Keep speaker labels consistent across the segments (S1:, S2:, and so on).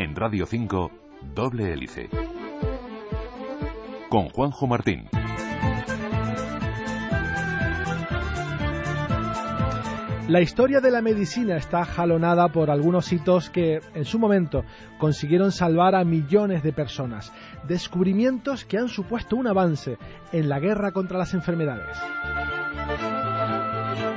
S1: En Radio 5, doble hélice. Con Juanjo Martín.
S2: La historia de la medicina está jalonada por algunos hitos que en su momento consiguieron salvar a millones de personas, descubrimientos que han supuesto un avance en la guerra contra las enfermedades.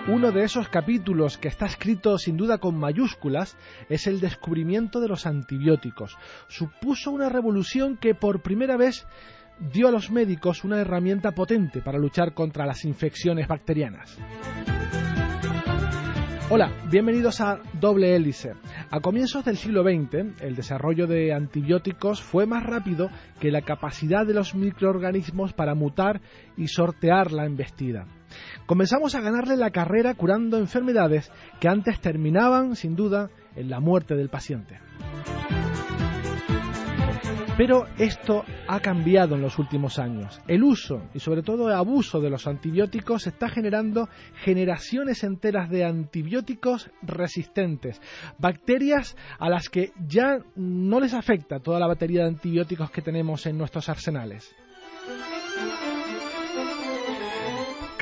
S2: Uno de esos capítulos que está escrito sin duda con mayúsculas es el descubrimiento de los antibióticos. Supuso una revolución que por primera vez dio a los médicos una herramienta potente para luchar contra las infecciones bacterianas. Hola, bienvenidos a Doble Hélice. A comienzos del siglo XX, el desarrollo de antibióticos fue más rápido que la capacidad de los microorganismos para mutar y sortear la embestida. Comenzamos a ganarle la carrera curando enfermedades que antes terminaban, sin duda, en la muerte del paciente. Pero esto ha cambiado en los últimos años. El uso y sobre todo el abuso de los antibióticos está generando generaciones enteras de antibióticos resistentes, bacterias a las que ya no les afecta toda la batería de antibióticos que tenemos en nuestros arsenales.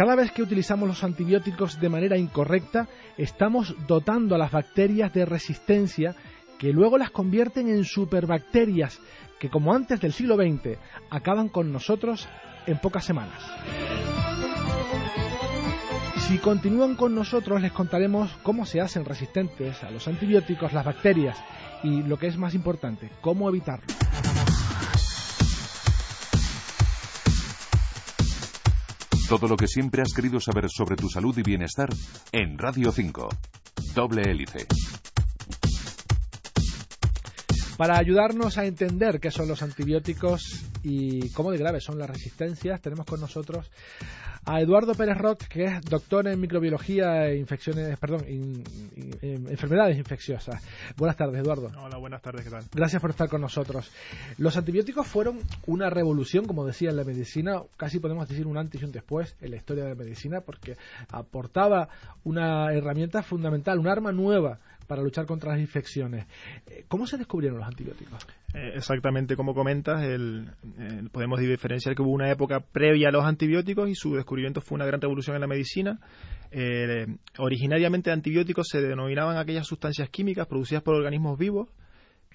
S2: Cada vez que utilizamos los antibióticos de manera incorrecta, estamos dotando a las bacterias de resistencia que luego las convierten en superbacterias que como antes del siglo XX acaban con nosotros en pocas semanas. Si continúan con nosotros les contaremos cómo se hacen resistentes a los antibióticos las bacterias y lo que es más importante, cómo evitarlo.
S1: Todo lo que siempre has querido saber sobre tu salud y bienestar en Radio 5. Doble hélice.
S2: Para ayudarnos a entender qué son los antibióticos y cómo de graves son las resistencias, tenemos con nosotros a Eduardo Pérez Roth, que es doctor en microbiología e infecciones, perdón, enfermedades infecciosas. Buenas tardes, Eduardo.
S3: Hola, buenas tardes, ¿qué tal?
S2: Gracias por estar con nosotros. Los antibióticos fueron una revolución, como decía en la medicina, casi podemos decir un antes y un después en la historia de la medicina, porque aportaba una herramienta fundamental, un arma nueva para luchar contra las infecciones. Eh, ¿Cómo se descubrieron los antibióticos?
S3: Eh, exactamente como comentas, el, podemos diferenciar que hubo una época previa a los antibióticos y su descubrimiento fue una gran revolución en la medicina. Eh, originariamente antibióticos se denominaban aquellas sustancias químicas producidas por organismos vivos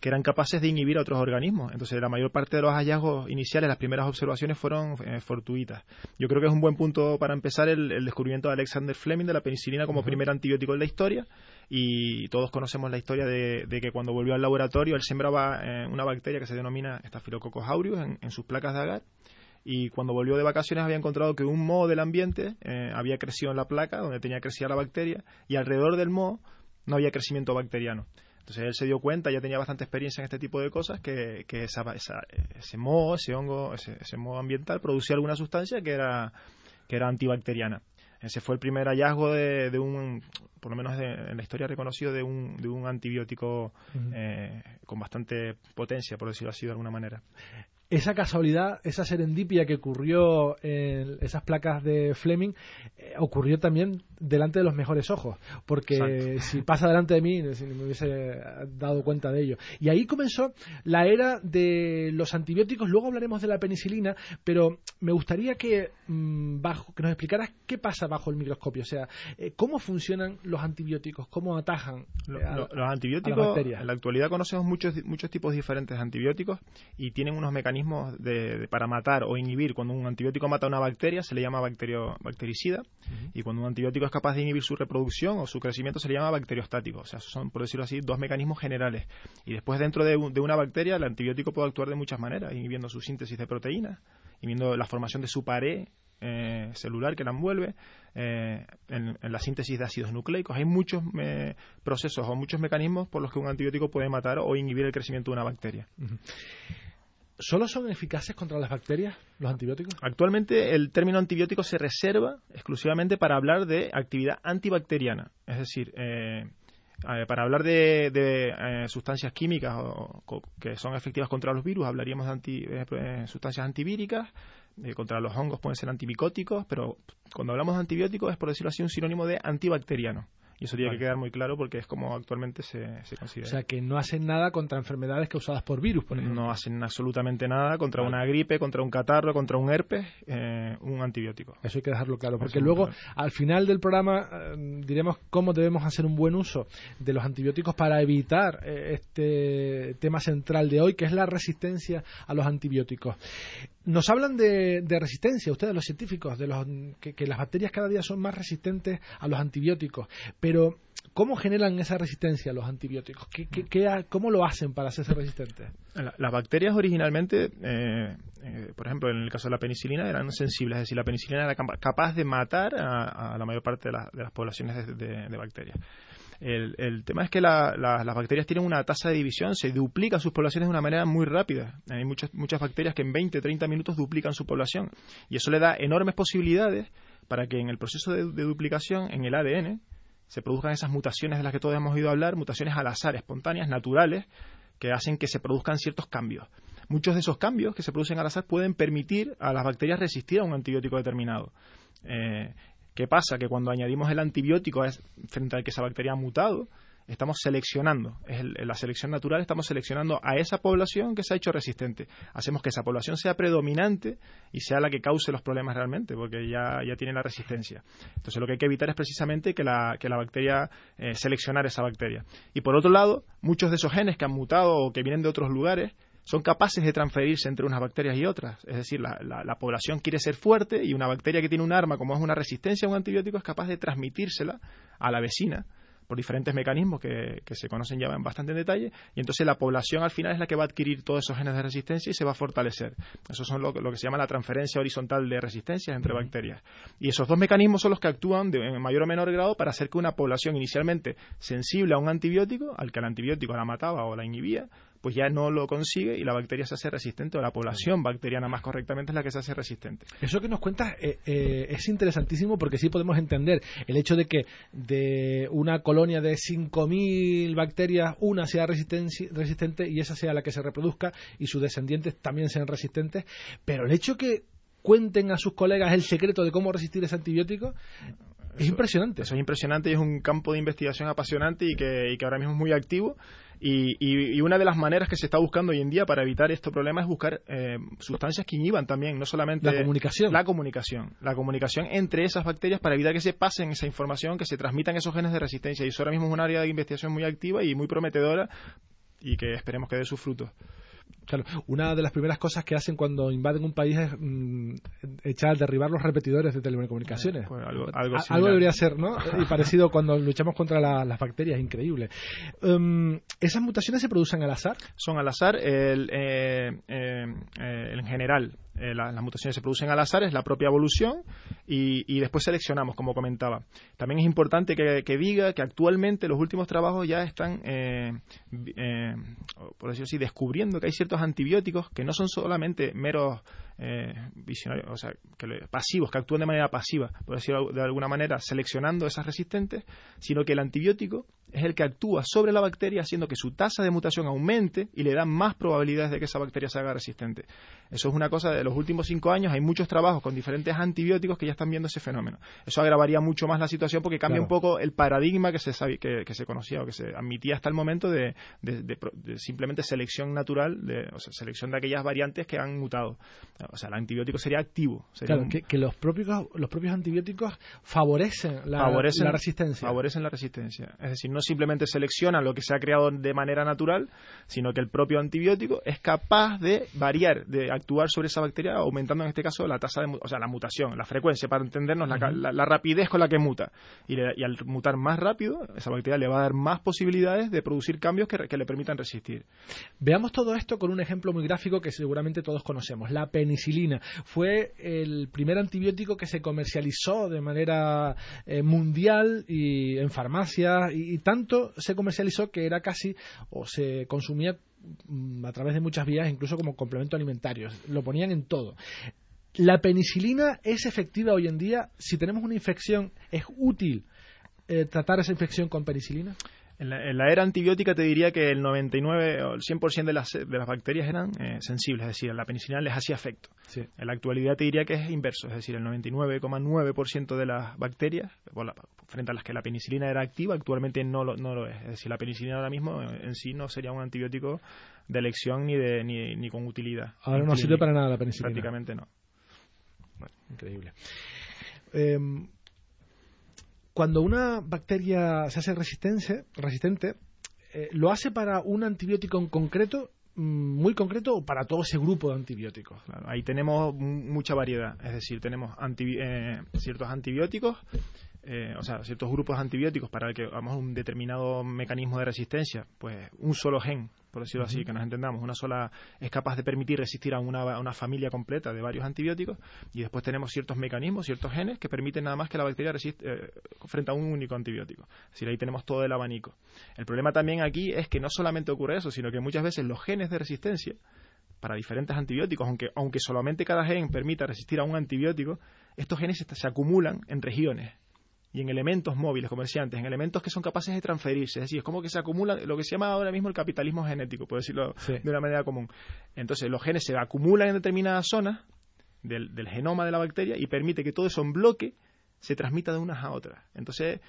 S3: que eran capaces de inhibir a otros organismos. Entonces, la mayor parte de los hallazgos iniciales, las primeras observaciones fueron fortuitas. Yo creo que es un buen punto para empezar el, descubrimiento de Alexander Fleming de la penicilina como primer antibiótico en la historia y todos conocemos la historia de, que cuando volvió al laboratorio él sembraba eh, una bacteria que se denomina Staphylococcus aureus en, sus placas de agar y cuando volvió de vacaciones había encontrado que un moho del ambiente eh, había crecido en la placa donde tenía crecida la bacteria y alrededor del moho no había crecimiento bacteriano. Entonces él se dio cuenta, ya tenía bastante experiencia en este tipo de cosas, que, ese moho, ese hongo, ese, ese moho ambiental producía alguna sustancia que era, que era antibacteriana. Ese fue el primer hallazgo de, un, por lo menos en la historia reconocido, de un, de un antibiótico eh, con bastante potencia, por decirlo así de alguna manera
S2: esa casualidad, esa serendipia que ocurrió en esas placas de Fleming, eh, ocurrió también delante de los mejores ojos, porque si pasa delante de mí, si me hubiese dado cuenta de ello. Y ahí comenzó la era de los antibióticos, luego hablaremos de la penicilina, pero me gustaría que, mm, bajo, que nos explicaras qué pasa bajo el microscopio, o sea, eh, cómo funcionan los antibióticos, cómo atajan
S3: eh, los antibióticos. en la actualidad conocemos muchos, muchos tipos diferentes de antibióticos y tienen unos mecanismos de, para matar o inhibir. Cuando un antibiótico mata una bacteria se le llama bacterio, bactericida y cuando un antibiótico es capaz de inhibir su reproducción o su crecimiento se le llama bacteriostático. O sea, son, por decirlo así, dos mecanismos generales. Y después dentro de, una bacteria el antibiótico puede actuar de muchas maneras, inhibiendo su síntesis de proteínas, inhibiendo la formación de su pared eh, celular que la envuelve, eh, en, la síntesis de ácidos nucleicos. Hay muchos eh, procesos o muchos mecanismos por los que un antibiótico puede matar o inhibir el crecimiento de una bacteria.
S2: ¿Solo son eficaces contra las bacterias los antibióticos?
S3: Actualmente el término antibiótico se reserva exclusivamente para hablar de actividad antibacteriana. Es decir, eh, para hablar de, eh, sustancias químicas que son efectivas contra los virus, hablaríamos de eh, sustancias antivíricas, contra los hongos pueden ser antimicóticos, pero cuando hablamos de antibióticos es, por decirlo así, un sinónimo de antibacteriano. Y eso tiene que quedar muy claro porque es como actualmente se, se, considera.
S2: O sea, que no hacen nada contra enfermedades causadas por virus, por ejemplo.
S3: No hacen absolutamente nada contra una gripe, contra un catarro, contra un herpes, eh, un antibiótico.
S2: Eso hay que dejarlo claro, porque luego al final del programa eh, diremos cómo debemos hacer un buen uso de los antibióticos para evitar eh, este tema central de hoy, que es la resistencia a los antibióticos. Nos hablan de, resistencia, ustedes los científicos, de los, que, las bacterias cada día son más resistentes a los antibióticos, pero ¿cómo generan esa resistencia a los antibióticos? ¿Qué, cómo lo hacen para hacerse resistentes?
S3: las bacterias originalmente, eh, eh, por ejemplo, en el caso de la penicilina, eran sensibles, es decir, la penicilina era capaz de matar a, la mayor parte de, las poblaciones de bacterias. El, tema es que las bacterias tienen una tasa de división, se duplican sus poblaciones de una manera muy rápida. Hay muchas, muchas bacterias que en 20, 30 minutos duplican su población. Y eso le da enormes posibilidades para que en el proceso de, duplicación, en el ADN, se produzcan esas mutaciones de las que todos hemos oído hablar, mutaciones al azar, espontáneas, naturales, que hacen que se produzcan ciertos cambios. Muchos de esos cambios que se producen al azar pueden permitir a las bacterias resistir a un antibiótico determinado. Eh, ¿Qué pasa? Que cuando añadimos el antibiótico frente al que esa bacteria ha mutado, estamos seleccionando, es la selección natural, estamos seleccionando a esa población que se ha hecho resistente. Hacemos que esa población sea predominante y sea la que cause los problemas realmente, porque ya, ya tiene la resistencia. Entonces lo que hay que evitar es precisamente que la, que la bacteria, eh, seleccionar esa bacteria. Y por otro lado, muchos de esos genes que han mutado o que vienen de otros lugares, son capaces de transferirse entre unas bacterias y otras. Es decir, la, la, población quiere ser fuerte y una bacteria que tiene un arma, como es una resistencia a un antibiótico, es capaz de transmitírsela a la vecina por diferentes mecanismos que, se conocen ya en bastante en detalle, y entonces la población al final es la que va a adquirir todos esos genes de resistencia y se va a fortalecer. Eso son lo, lo que se llama la transferencia horizontal de resistencia entre bacterias. Y esos dos mecanismos son los que actúan en mayor o menor grado para hacer que una población inicialmente sensible a un antibiótico, al que el antibiótico la mataba o la inhibía, pues ya no lo consigue y la bacteria se hace resistente o la población bacteriana más correctamente es la que se hace resistente.
S2: Eso que nos cuentas eh, eh, es interesantísimo porque sí podemos entender el hecho de que de una colonia de 5.000 bacterias una sea resistente y esa sea la que se reproduzca y sus descendientes también sean resistentes, pero el hecho que cuenten a sus colegas el secreto de cómo resistir ese antibiótico es impresionante.
S3: Eso es impresionante y es un campo de investigación apasionante y que, y que ahora mismo es muy activo y, una de las maneras que se está buscando hoy en día para evitar este problema es buscar eh, sustancias que inhiban también, no solamente
S2: la comunicación.
S3: La comunicación. La comunicación entre esas bacterias para evitar que se pasen esa información, que se transmitan esos genes de resistencia. Y eso ahora mismo es un área de investigación muy activa y muy prometedora y que esperemos que dé sus frutos.
S2: Claro, una de las primeras cosas que hacen cuando invaden un país es mm, echar, derribar los repetidores de telecomunicaciones.
S3: Pues algo,
S2: debería ser, ¿no? y parecido cuando luchamos contra las bacterias, increíble. Em, ¿Esas mutaciones se producen al azar?
S3: Son al azar. El, eh, eh, eh, en general, eh, las mutaciones se producen al azar, es la propia evolución y, después seleccionamos, como comentaba. También es importante que, diga que actualmente los últimos trabajos ya están, eh, eh, por decirlo así, descubriendo que hay ciertos antibióticos que no son solamente meros eh, visionarios, o sea, que pasivos, que actúan de manera pasiva, por decirlo de alguna manera, seleccionando esas resistentes, sino que el antibiótico es el que actúa sobre la bacteria haciendo que su tasa de mutación aumente y le da más probabilidades de que esa bacteria se haga resistente. Eso es una cosa de los últimos cinco años, hay muchos trabajos con diferentes antibióticos que ya están viendo ese fenómeno. Eso agravaría mucho más la situación porque cambia un poco el paradigma que se, que, se conocía o que se admitía hasta el momento de, simplemente selección natural, de, o sea, selección de aquellas variantes que han mutado o sea, el antibiótico sería activo.
S2: claro, que, los, propios, los propios antibióticos favorecen la, resistencia.
S3: Favorecen la resistencia. Es decir, no simplemente seleccionan lo que se ha creado de manera natural, sino que el propio antibiótico es capaz de variar, de actuar sobre esa bacteria, aumentando en este caso la tasa de, o sea, la mutación, la frecuencia, para entendernos la, rapidez con la que muta. Y, al mutar más rápido, esa bacteria le va a dar más posibilidades de producir cambios que, que le permitan resistir.
S2: Veamos todo esto con un ejemplo muy gráfico que seguramente todos conocemos, la penicilina penicilina. Fue el primer antibiótico que se comercializó de manera eh, mundial y en farmacias y, tanto se comercializó que era casi o se consumía mm, a través de muchas vías, incluso como complemento alimentario. Lo ponían en todo. ¿La penicilina es efectiva hoy en día? Si tenemos una infección, ¿es útil eh, tratar esa infección con penicilina?
S3: En la, era antibiótica te diría que el 99 o el 100% de las, de las bacterias eran eh, sensibles, es decir, la penicilina les hacía efecto. En la actualidad te diría que es inverso, es decir, el 99,9% de las bacterias, frente a las que la penicilina era activa, actualmente no lo, no lo es. Es decir, la penicilina ahora mismo en sí no sería un antibiótico de elección ni, de, ni, ni con utilidad.
S2: Ahora no sirve para nada la penicilina.
S3: Prácticamente no.
S2: Increíble. Eh, cuando una bacteria se hace resistente, resistente eh, ¿lo hace para un antibiótico en concreto, mm, muy concreto, o para todo ese grupo de antibióticos?
S3: ahí tenemos mucha variedad, es decir, tenemos eh, ciertos antibióticos eh, o sea, ciertos grupos antibióticos para el que hagamos un determinado mecanismo de resistencia, pues un solo gen, por decirlo así, que nos entendamos, una sola es capaz de permitir resistir a una, una, familia completa de varios antibióticos y después tenemos ciertos mecanismos, ciertos genes que permiten nada más que la bacteria resiste eh, frente a un único antibiótico. Es decir, ahí tenemos todo el abanico. El problema también aquí es que no solamente ocurre eso, sino que muchas veces los genes de resistencia para diferentes antibióticos, aunque, aunque solamente cada gen permita resistir a un antibiótico, estos genes se acumulan en regiones y en elementos móviles, como decía antes, en elementos que son capaces de transferirse. Es decir, es como que se acumula lo que se llama ahora mismo el capitalismo genético, por decirlo de una manera común. Entonces, los genes se acumulan en determinadas zonas del, genoma de la bacteria y permite que todo eso en bloque se transmita de unas a otras. Entonces,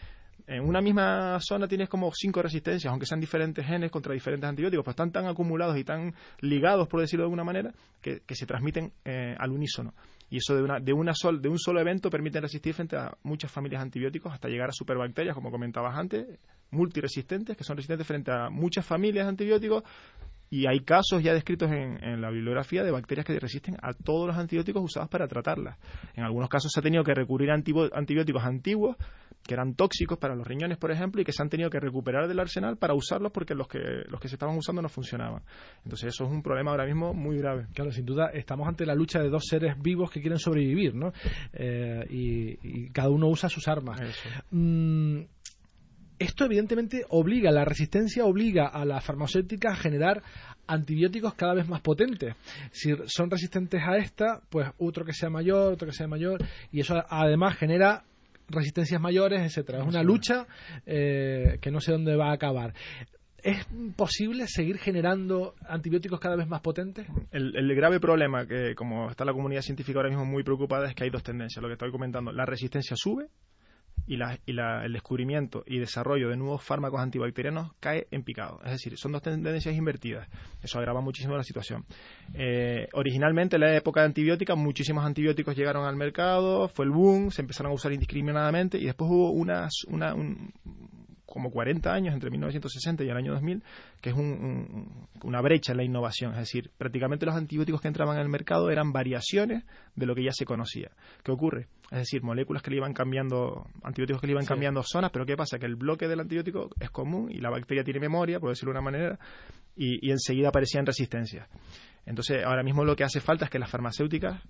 S3: en una misma zona tienes como cinco resistencias, aunque sean diferentes genes contra diferentes antibióticos, pues están tan acumulados y tan ligados, por decirlo de alguna manera, que, se transmiten eh, al unísono y eso de, una, de, una sol, de un solo evento permite resistir frente a muchas familias antibióticos hasta llegar a superbacterias, como comentabas antes, multiresistentes, que son resistentes frente a muchas familias de antibióticos y hay casos ya descritos en, la bibliografía de bacterias que resisten a todos los antibióticos usados para tratarlas. En algunos casos se ha tenido que recurrir a antibióticos antiguos que eran tóxicos para los riñones, por ejemplo, y que se han tenido que recuperar del arsenal para usarlos porque los que, los que se estaban usando no funcionaban. Entonces eso es un problema ahora mismo muy grave.
S2: Claro, sin duda estamos ante la lucha de dos seres vivos que quieren sobrevivir, ¿no? Eh, y, cada uno usa sus armas. Mm, esto evidentemente obliga, la resistencia obliga a la farmacéutica a generar antibióticos cada vez más potentes. Si son resistentes a esta, pues otro que sea mayor, otro que sea mayor, y eso además genera resistencias mayores, etcétera. Es una lucha eh, que no sé dónde va a acabar. ¿Es posible seguir generando antibióticos cada vez más potentes?
S3: El, el, grave problema, que como está la comunidad científica ahora mismo muy preocupada, es que hay dos tendencias. Lo que estoy comentando, la resistencia sube y, el descubrimiento y desarrollo de nuevos fármacos antibacterianos cae en picado. Es decir, son dos tendencias invertidas. Eso agrava muchísimo la situación. Eh, originalmente, en la época de antibiótica, muchísimos antibióticos llegaron al mercado, fue el boom, se empezaron a usar indiscriminadamente y después hubo una, un, como 40 años, entre 1960 y el año 2000, que es una brecha en la innovación. Es decir, prácticamente los antibióticos que entraban en el mercado eran variaciones de lo que ya se conocía. ¿Qué ocurre? Es decir, moléculas que le iban cambiando, antibióticos que le iban cambiando zonas, pero ¿qué pasa? Que el bloque del antibiótico es común y la bacteria tiene memoria, por decirlo de una manera, y, y enseguida aparecían resistencias. Entonces, ahora mismo lo que hace falta es que las farmacéuticas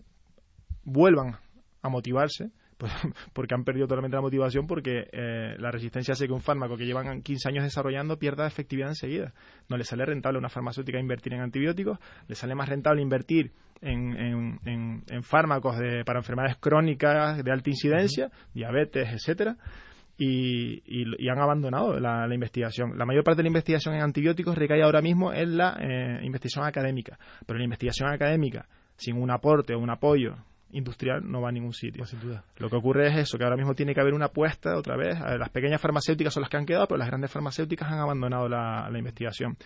S3: vuelvan a motivarse pues, porque han perdido totalmente la motivación porque eh, la resistencia hace que un fármaco que llevan 15 años desarrollando pierda efectividad enseguida. No le sale rentable a una farmacéutica invertir en antibióticos, le sale más rentable invertir en, en, fármacos para enfermedades crónicas de alta incidencia, diabetes, etcétera. Y, y, han abandonado la, investigación. La mayor parte de la investigación en antibióticos recae ahora mismo en la eh, investigación académica, pero la investigación académica sin un aporte o un apoyo industrial no va a ningún sitio.
S2: sin duda.
S3: Lo que ocurre es eso, que ahora mismo tiene que haber una apuesta otra vez. Las pequeñas farmacéuticas son las que han quedado, pero las grandes farmacéuticas han abandonado la, la investigación.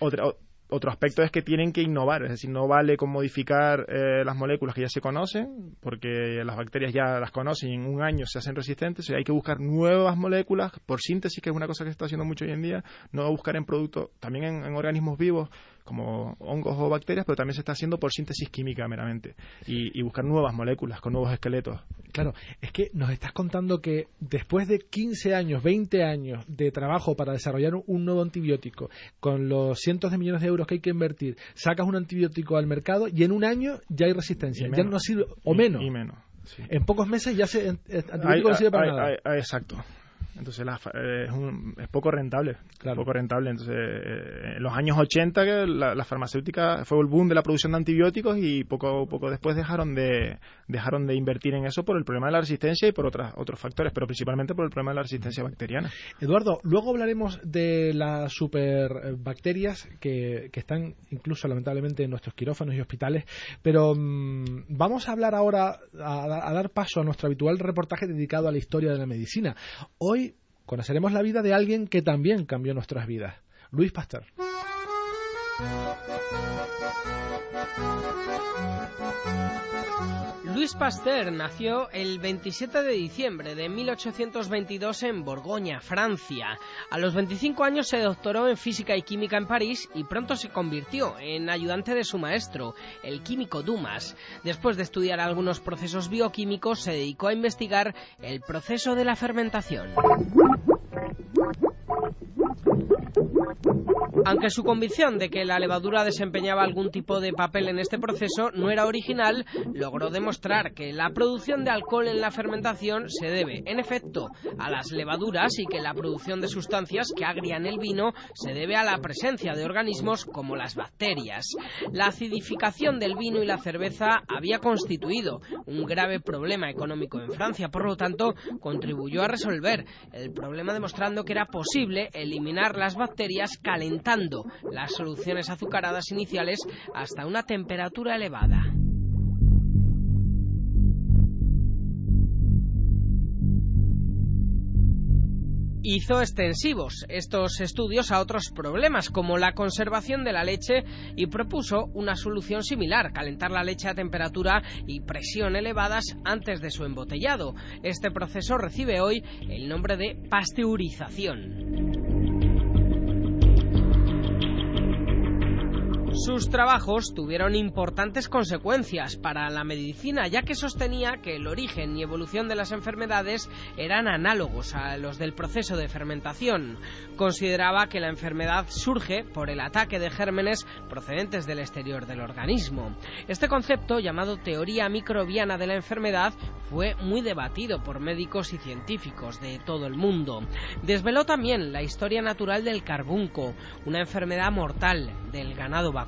S3: Otra, otro aspecto es que tienen que innovar, es decir, no vale con modificar eh, las moléculas que ya se conocen, porque las bacterias ya las conocen y en un año se hacen resistentes, hay que buscar nuevas moléculas por síntesis, que es una cosa que se está haciendo mucho hoy en día, no buscar en productos, también en organismos vivos, como hongos o bacterias, pero también se está haciendo por síntesis química meramente y, buscar nuevas moléculas con nuevos esqueletos.
S2: Claro, es que nos estás contando que después de 15 años, 20 años de trabajo para desarrollar un nuevo antibiótico, con los cientos de millones de euros que hay que invertir, sacas un antibiótico al mercado y en un año ya hay resistencia, ya no sirve, o menos.
S3: Y menos.
S2: En pocos meses ya se, el antibiótico no sirve para nada.
S3: exacto. Entonces es, es, poco rentable, poco rentable. Entonces, en los años 80 la, la, farmacéutica fue el boom de la producción de antibióticos y poco poco después dejaron de dejaron de invertir en eso por el problema de la resistencia y por otras, otros factores, pero principalmente por el problema de la resistencia bacteriana.
S2: Eduardo, luego hablaremos de las superbacterias que, que están incluso lamentablemente en nuestros quirófanos y hospitales, pero mm, vamos a hablar ahora, a, a dar paso a nuestro habitual reportaje dedicado a la historia de la medicina. Hoy conoceremos la vida de alguien que también cambió nuestras vidas, Luis Pasteur.
S4: Luis Pasteur nació el 27 de diciembre de 1822 en Borgoña, Francia. A los 25 años se doctoró en física y química en París y pronto se convirtió en ayudante de su maestro, el químico Dumas. Después de estudiar algunos procesos bioquímicos, se dedicó a investigar el proceso de la fermentación. Aunque su convicción de que la levadura desempeñaba algún tipo de papel en este proceso no era original, logró demostrar que la producción de alcohol en la fermentación se debe, en efecto, a las levaduras y que la producción de sustancias que agrian el vino se debe a la presencia de organismos como las bacterias. La acidificación del vino y la cerveza había constituido un grave problema económico en Francia, por lo tanto, contribuyó a resolver el problema demostrando que era posible eliminar las bacterias calentando las soluciones azucaradas iniciales hasta una temperatura elevada. hizo extensivos estos estudios a otros problemas como la conservación de la leche y propuso una solución similar, calentar la leche a temperatura y presión elevadas antes de su embotellado. Este proceso recibe hoy el nombre de pasteurización. Sus trabajos tuvieron importantes consecuencias para la medicina, ya que sostenía que el origen y evolución de las enfermedades eran análogos a los del proceso de fermentación. Consideraba que la enfermedad surge por el ataque de gérmenes procedentes del exterior del organismo. Este concepto, llamado teoría microbiana de la enfermedad, fue muy debatido por médicos y científicos de todo el mundo. Desveló también la historia natural del carbunco, una enfermedad mortal del ganado vacuno.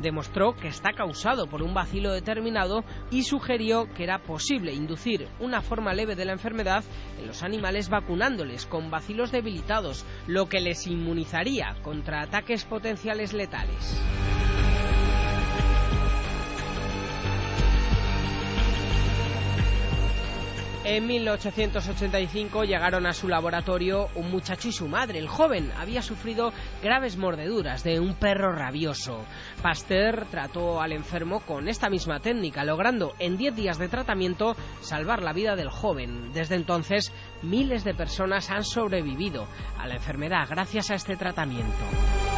S4: Demostró que está causado por un bacilo determinado y sugirió que era posible inducir una forma leve de la enfermedad en los animales vacunándoles con bacilos debilitados, lo que les inmunizaría contra ataques potenciales letales. En 1885 llegaron a su laboratorio un muchacho y su madre. El joven había sufrido graves mordeduras de un perro rabioso. Pasteur trató al enfermo con esta misma técnica, logrando en 10 días de tratamiento salvar la vida del joven. Desde entonces, miles de personas han sobrevivido a la enfermedad gracias a este tratamiento.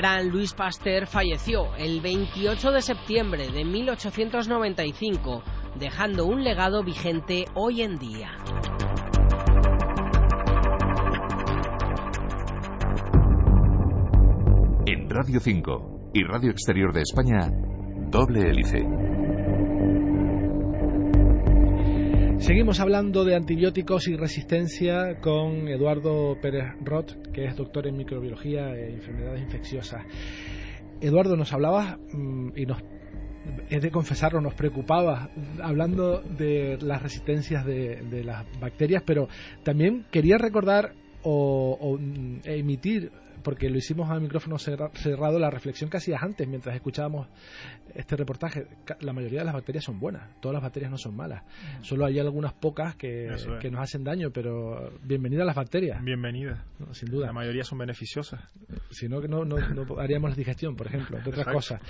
S4: Gran Luis Pasteur falleció el 28 de septiembre de 1895, dejando un legado vigente hoy en día.
S1: En Radio 5 y Radio Exterior de España, doble hélice.
S2: Seguimos hablando de antibióticos y resistencia con Eduardo Pérez Roth, que es doctor en microbiología e enfermedades infecciosas. Eduardo, nos hablabas mm, y nos es de confesarlo, nos preocupaba hablando de las resistencias de, las bacterias, pero también quería recordar o, o mm, emitir porque lo hicimos al micrófono cerrado, la reflexión que hacías antes mientras escuchábamos este reportaje. La mayoría de las bacterias son buenas, todas las bacterias no son malas. Mm. Solo hay algunas pocas que, nos hacen daño, pero bienvenidas las bacterias.
S3: Bienvenidas.
S2: sin duda.
S3: La mayoría son beneficiosas.
S2: Si no, no, no, haríamos la digestión, por ejemplo, de otras cosas.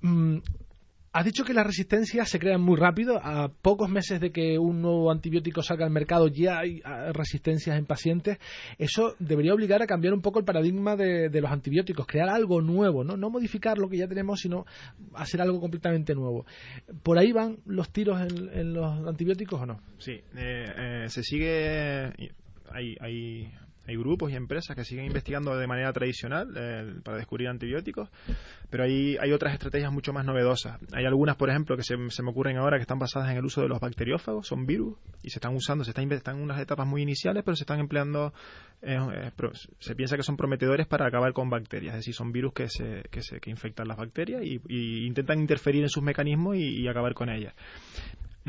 S2: Mm, Has dicho que las resistencias se crean muy rápido. A pocos meses de que un nuevo antibiótico salga al mercado ya hay ah, resistencias en pacientes. Eso debería obligar a cambiar un poco el paradigma de, los antibióticos, crear algo nuevo, ¿no? no modificar lo que ya tenemos, sino hacer algo completamente nuevo. ¿Por ahí van los tiros en, los antibióticos o no?
S3: Sí, eh, eh, se sigue. Hay, hay hay grupos y empresas que siguen investigando de manera tradicional eh, para descubrir antibióticos, pero hay, hay otras estrategias mucho más novedosas. Hay algunas, por ejemplo, que se, me ocurren ahora que están basadas en el uso de los bacteriófagos, son virus, y se están usando, se están, están en unas etapas muy iniciales, pero se están empleando, eh, eh, se piensa que son prometedores para acabar con bacterias, es decir, son virus que, se, que, se, que infectan las bacterias y, intentan interferir en sus mecanismos y acabar con ellas.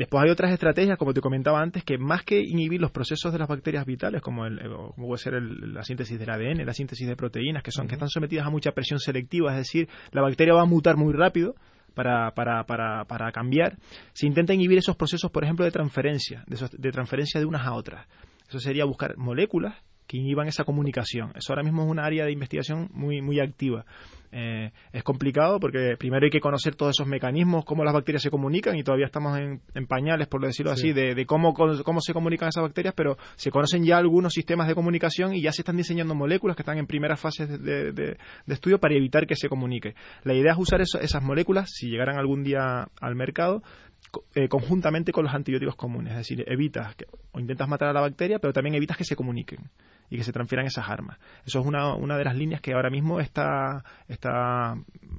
S3: Después hay otras estrategias, como te comentaba antes, que más que inhibir los procesos de las bacterias vitales, como, el, como puede ser la síntesis del ADN, la síntesis de proteínas, que son que están sometidas a mucha presión selectiva, es decir, la bacteria va a mutar muy rápido, para, para, para, para, cambiar, se intenta inhibir esos procesos, por ejemplo, de transferencia, de, de, transferencia de unas a otras. Eso sería buscar moléculas que inhiban esa comunicación. Eso ahora mismo es una área de investigación muy, muy activa. Eh, es complicado porque primero hay que conocer todos esos mecanismos, cómo las bacterias se comunican y todavía estamos en, pañales, por decirlo así, de, cómo, cómo se comunican esas bacterias, pero se conocen ya algunos sistemas de comunicación y ya se están diseñando moléculas que están en primeras fases de, estudio para evitar que se comunique. La idea es usar esas moléculas, si llegaran algún día al mercado, eh, conjuntamente con los antibióticos comunes. Es decir, evitas que, o intentas matar a la bacteria, pero también evitas que se comuniquen y que se transfieran esas armas. Eso es una, una de las líneas que ahora mismo está, está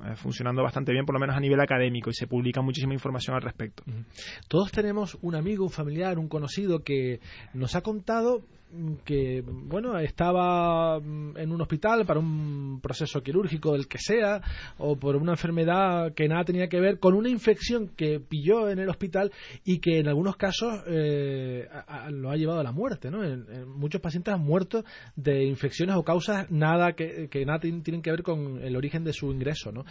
S3: eh, funcionando bastante bien, por lo menos a nivel académico, y se publica muchísima información al respecto.
S2: Todos tenemos un amigo, un familiar, un conocido que nos ha contado que bueno estaba mm, en un hospital para un proceso quirúrgico el que sea o por una enfermedad que nada tenía que ver con una infección que pilló en el hospital y que en algunos casos eh, lo ha llevado a la muerte ¿no? muchos pacientes han muerto de infecciones o causas nada que, que nada tienen que ver con el origen de su ingreso ¿no?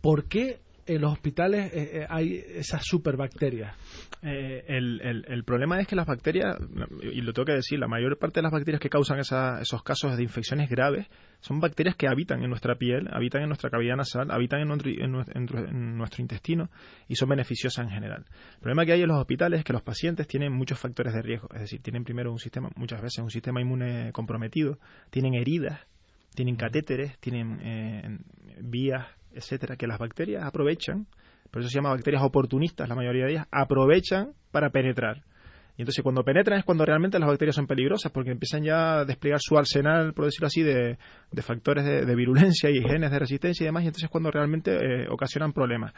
S2: ¿por qué en los hospitales eh, eh, hay esas superbacterias?
S3: Eh, el, el, problema es que las bacterias, y lo tengo que decir, la mayor parte de las bacterias que causan esos casos de infecciones graves son bacterias que habitan en nuestra piel, habitan en nuestra cavidad nasal, habitan en nuestro, en nuestro intestino y son beneficiosas en general. El problema que hay en los hospitales es que los pacientes tienen muchos factores de riesgo, es decir, tienen primero un sistema, muchas veces un sistema inmune comprometido, tienen heridas, tienen catéteres, tienen vías etcétera, que las bacterias aprovechan, por eso se llama bacterias oportunistas, la mayoría de ellas, aprovechan para penetrar. Y entonces cuando penetran es cuando realmente las bacterias son peligrosas, porque empiezan ya a desplegar su arsenal, por decirlo así, de, factores de, virulencia y genes de resistencia y demás, y entonces es cuando realmente eh, ocasionan problemas.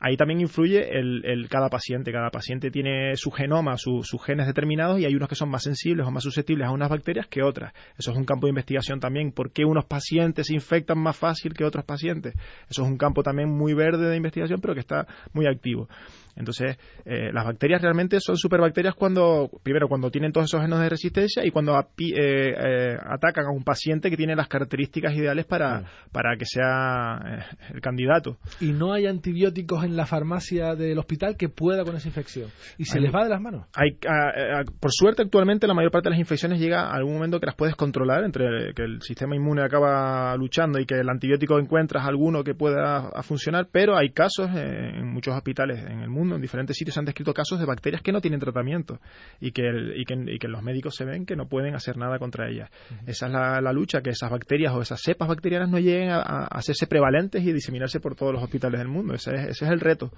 S3: Ahí también influye el, cada paciente. Cada paciente tiene su genoma, sus genes determinados, y hay unos que son más sensibles o más susceptibles a unas bacterias que otras. Eso es un campo de investigación también. ¿Por qué unos pacientes se infectan más fácil que otros pacientes? Eso es un campo también muy verde de investigación, pero que está muy activo. Entonces, eh, las bacterias realmente son superbacterias cuando, primero, cuando tienen todos esos genes de resistencia y cuando eh, eh, atacan a un paciente que tiene las características ideales para, para que sea el candidato.
S2: Y no hay antibióticos en la farmacia del hospital que pueda con esa infección. Y se les va de las manos.
S3: Hay, por suerte, actualmente la mayor parte de las infecciones llega a algún momento que las puedes controlar, entre que el sistema inmune acaba luchando y que el antibiótico encuentras alguno que pueda funcionar, pero hay casos en muchos hospitales en el mundo en diferentes sitios, se han descrito casos de bacterias que no tienen tratamiento y que, y que, los médicos se ven que no pueden hacer nada contra ellas. Esa es la, lucha, que esas bacterias o esas cepas bacterianas no lleguen a, hacerse prevalentes y diseminarse por todos los hospitales del mundo. Ese es, ese es el reto.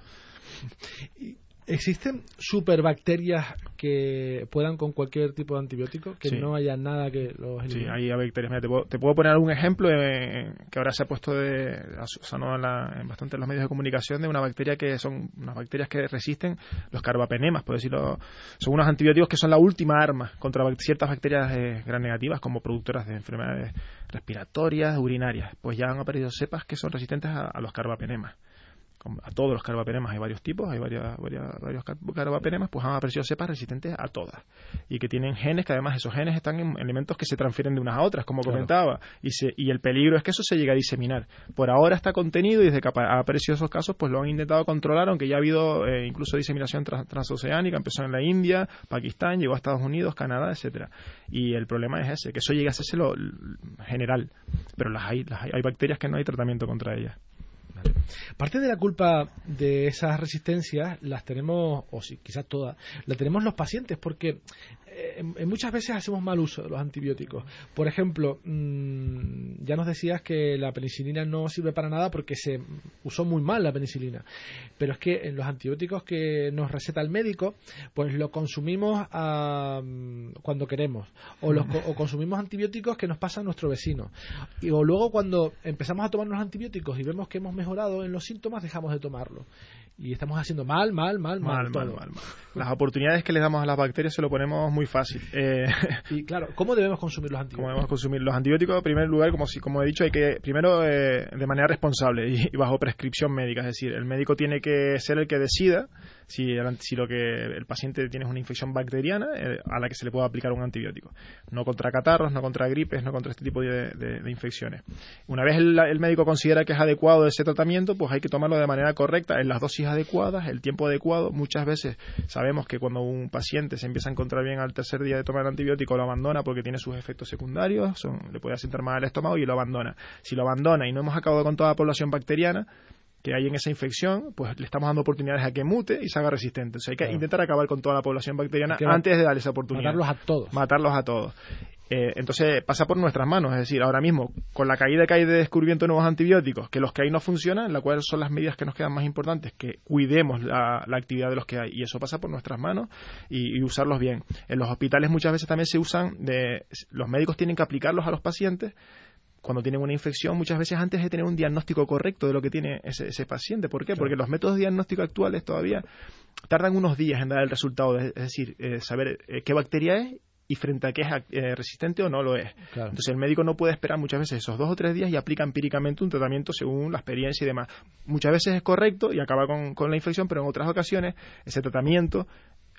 S2: ¿Existen superbacterias que puedan con cualquier tipo de antibiótico? Que no haya nada que los
S3: elimine? Sí, hay bacterias. te, puedo, poner algún ejemplo que ahora se ha puesto de, sonó en, bastante en los medios de comunicación de una bacteria que son unas bacterias que resisten los carbapenemas, por decirlo. Son unos antibióticos que son la última arma contra ciertas bacterias eh, gran negativas como productoras de enfermedades respiratorias, urinarias. Pues ya han aparecido cepas que son resistentes a los carbapenemas a todos los carbapenemas, hay varios tipos, hay varias, varios carbapenemas, pues han aparecido cepas resistentes a todas. Y que tienen genes, que además esos genes están en elementos que se transfieren de unas a otras, como comentaba. Y, y el peligro es que eso se llegue a diseminar. Por ahora está contenido y desde que ha aparecido esos casos, pues lo han intentado controlar, aunque ya ha habido eh, incluso diseminación transoceánica, empezó en la India, Pakistán, llegó a Estados Unidos, Canadá, etcétera Y el problema es ese, que eso llegue a hacerse lo general. Pero las hay, las hay, hay bacterias que no hay tratamiento contra ellas.
S2: Parte de la culpa de esas resistencias las tenemos, o sí, quizás todas, las tenemos los pacientes, porque eh, muchas veces hacemos mal uso de los antibióticos. Por ejemplo, mm, ya nos decías que la penicilina no sirve para nada porque se usó muy mal la penicilina. Pero es que en los antibióticos que nos receta el médico, pues lo consumimos mm, cuando queremos. O, los, o consumimos antibióticos que nos pasa a nuestro vecino. Y, o luego cuando empezamos a tomar los antibióticos y vemos que hemos mejorado en los síntomas, dejamos de tomarlo y estamos haciendo mal, mal, mal, mal, mal, mal,
S3: Las oportunidades que le damos a las bacterias se lo ponemos muy fácil.
S2: Eh, y claro, ¿cómo debemos consumir los antibióticos?
S3: ¿Cómo debemos consumir los antibióticos? En primer lugar, como, si, como he dicho, hay que, primero, eh, de manera responsable y, bajo prescripción médica. Es decir, el médico tiene que ser el que decida si, si lo que el paciente tiene es una infección bacteriana eh, a la que se le puede aplicar un antibiótico. No contra catarros, no contra gripes, no contra este tipo de, infecciones. Una vez el, el médico considera que es adecuado ese tratamiento, pues hay que tomarlo de manera correcta en las dosis adecuadas, el tiempo adecuado. Muchas veces sabemos que cuando un paciente se empieza a encontrar bien al tercer día de tomar el antibiótico, lo abandona porque tiene sus efectos secundarios, son, le puede asentar mal el estómago y lo abandona. Si lo abandona y no hemos acabado con toda la población bacteriana, que hay en esa infección, pues le estamos dando oportunidades a que mute y se haga resistente. O hay que intentar acabar con toda la población bacteriana antes de darle esa oportunidad.
S2: Matarlos a todos.
S3: Matarlos a todos. Eh, entonces pasa por nuestras manos, es decir, ahora mismo con la caída que hay de descubrimiento de nuevos antibióticos, que los que hay no funcionan, la cual son las medidas que nos quedan más importantes, que cuidemos la, actividad de los que hay y eso pasa por nuestras manos y, usarlos bien. En los hospitales muchas veces también se usan de, los médicos tienen que aplicarlos a los pacientes cuando tienen una infección, muchas veces antes de tener un diagnóstico correcto de lo que tiene ese, paciente. ¿Por qué? Porque los métodos de diagnóstico actuales todavía tardan unos días en dar el resultado, es decir, eh, saber eh, qué bacteria es y frente a qué es eh, resistente o no lo es. Entonces el médico no puede esperar muchas veces esos dos o tres días y aplica empíricamente un tratamiento según la experiencia y demás. Muchas veces es correcto y acaba con, con la infección, pero en otras ocasiones ese tratamiento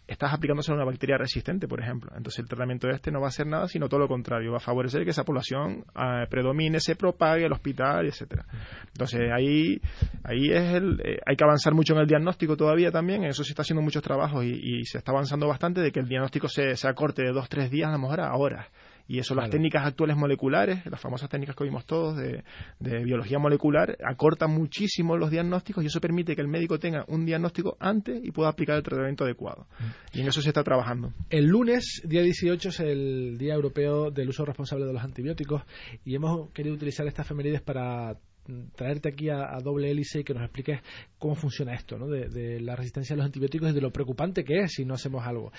S3: estás aplicándose a una bacteria resistente, por ejemplo. Entonces el tratamiento de este no va a hacer nada, sino todo lo contrario, va a favorecer que esa población eh, predomine, se propague al hospital, etcétera. Entonces ahí, ahí es el, eh, hay que avanzar mucho en el diagnóstico todavía también, en eso se está haciendo muchos trabajos y, se está avanzando bastante de que el diagnóstico se, se acorte de dos, tres días a lo mejor a horas. Y eso, las técnicas actuales moleculares, las famosas técnicas que oímos todos de, biología molecular, acortan muchísimo los diagnósticos y eso permite que el médico tenga un diagnóstico antes y pueda aplicar el tratamiento adecuado. Mm. Y en eso se está trabajando.
S2: El lunes, día 18, es el Día Europeo del Uso Responsable de los Antibióticos y hemos querido utilizar estas efemérides para traerte aquí a, doble hélice y que nos expliques cómo funciona esto, ¿no? de, la resistencia a los antibióticos y de lo preocupante que es si no hacemos algo.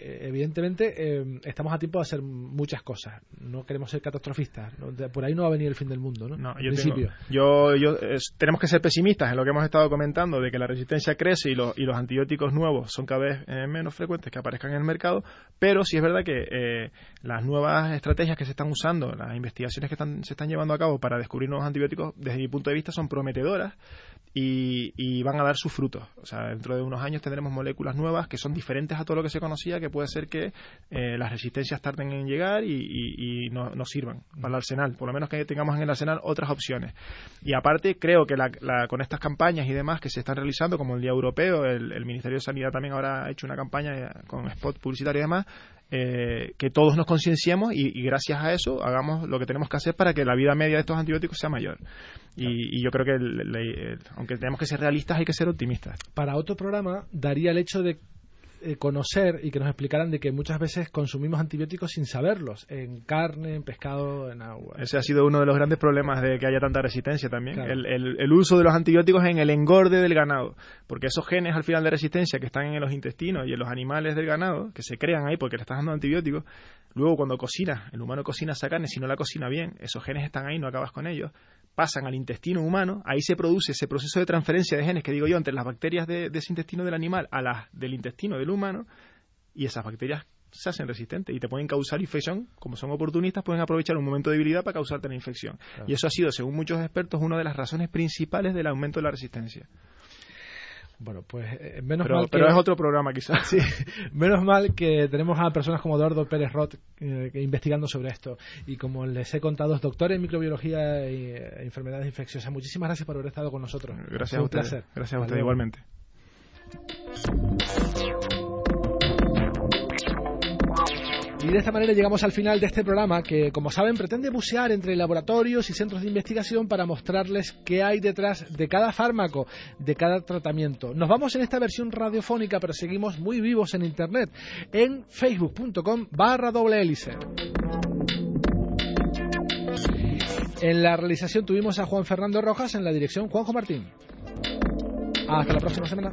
S2: Eh, evidentemente, eh, estamos a tiempo de hacer muchas cosas. No queremos ser catastrofistas. por ahí no va a venir el fin del mundo, ¿no?
S3: no yo, principio. yo, yo tenemos que ser pesimistas en lo que hemos estado comentando, de que la resistencia crece y, y los antibióticos nuevos son cada vez eh, menos frecuentes que aparezcan en el mercado, pero sí es verdad que las nuevas estrategias que se están usando, las investigaciones que están, se están llevando a cabo para descubrir nuevos antibióticos, desde mi punto de vista, son prometedoras y, van a dar sus frutos. O sea, dentro de unos años tendremos moléculas nuevas que son diferentes a todo lo que se conocía, que puede ser que eh, las resistencias tarden en llegar y, no, nos sirvan para el arsenal. Por lo menos que tengamos en el arsenal otras opciones. Y aparte, creo que con estas campañas y demás que se están realizando, como el Día Europeo, el, el Ministerio de Sanidad también ahora ha hecho una campaña con spot publicitario y demás, eh, que todos nos concienciemos y, gracias a eso hagamos lo que tenemos que hacer para que la vida media de estos antibióticos sea mayor. Y, yo creo que, aunque tenemos que ser realistas, hay que ser optimistas.
S2: Para otro programa, daría el hecho de eh, conocer y que nos explicaran de que muchas veces consumimos antibióticos sin saberlos, en carne, en pescado, en agua.
S3: Ese ha sido uno de los grandes problemas de que haya tanta resistencia también, el, el, uso de los antibióticos en el engorde del ganado, porque esos genes al final de resistencia que están en los intestinos y en los animales del ganado, que se crean ahí porque le estás dando antibióticos, luego cuando cocina, el humano cocina esa carne, si no la cocina bien, esos genes están ahí, no acabas con ellos, pasan al intestino humano, ahí se produce ese proceso de transferencia de genes que digo yo entre las bacterias de, ese intestino del animal a las del intestino del humano y esas bacterias se hacen resistentes y te pueden causar infección, como son oportunistas, pueden aprovechar un momento de debilidad para causarte la infección. Y eso ha sido, según muchos expertos, una de las razones principales del aumento de la resistencia.
S2: Bueno, pues eh, menos
S3: pero,
S2: mal
S3: que... Pero es otro programa quizás.
S2: Sí, menos mal que tenemos a personas como Eduardo Pérez Roth eh, investigando sobre esto. Y como les he contado, es doctor en microbiología e enfermedades infecciosas. Muchísimas gracias por haber estado con nosotros.
S3: Gracias a usted. Gracias a usted igualmente.
S2: Y de esta manera llegamos al final de este programa que, como saben, pretende bucear entre laboratorios y centros de investigación para mostrarles qué hay detrás de cada fármaco, de cada tratamiento. Nos vamos en esta versión radiofónica, pero seguimos muy vivos en Internet, en facebook.com barra doble hélice. En la realización tuvimos a Juan Fernando Rojas, en la dirección Juanjo Martín. Hasta la próxima semana.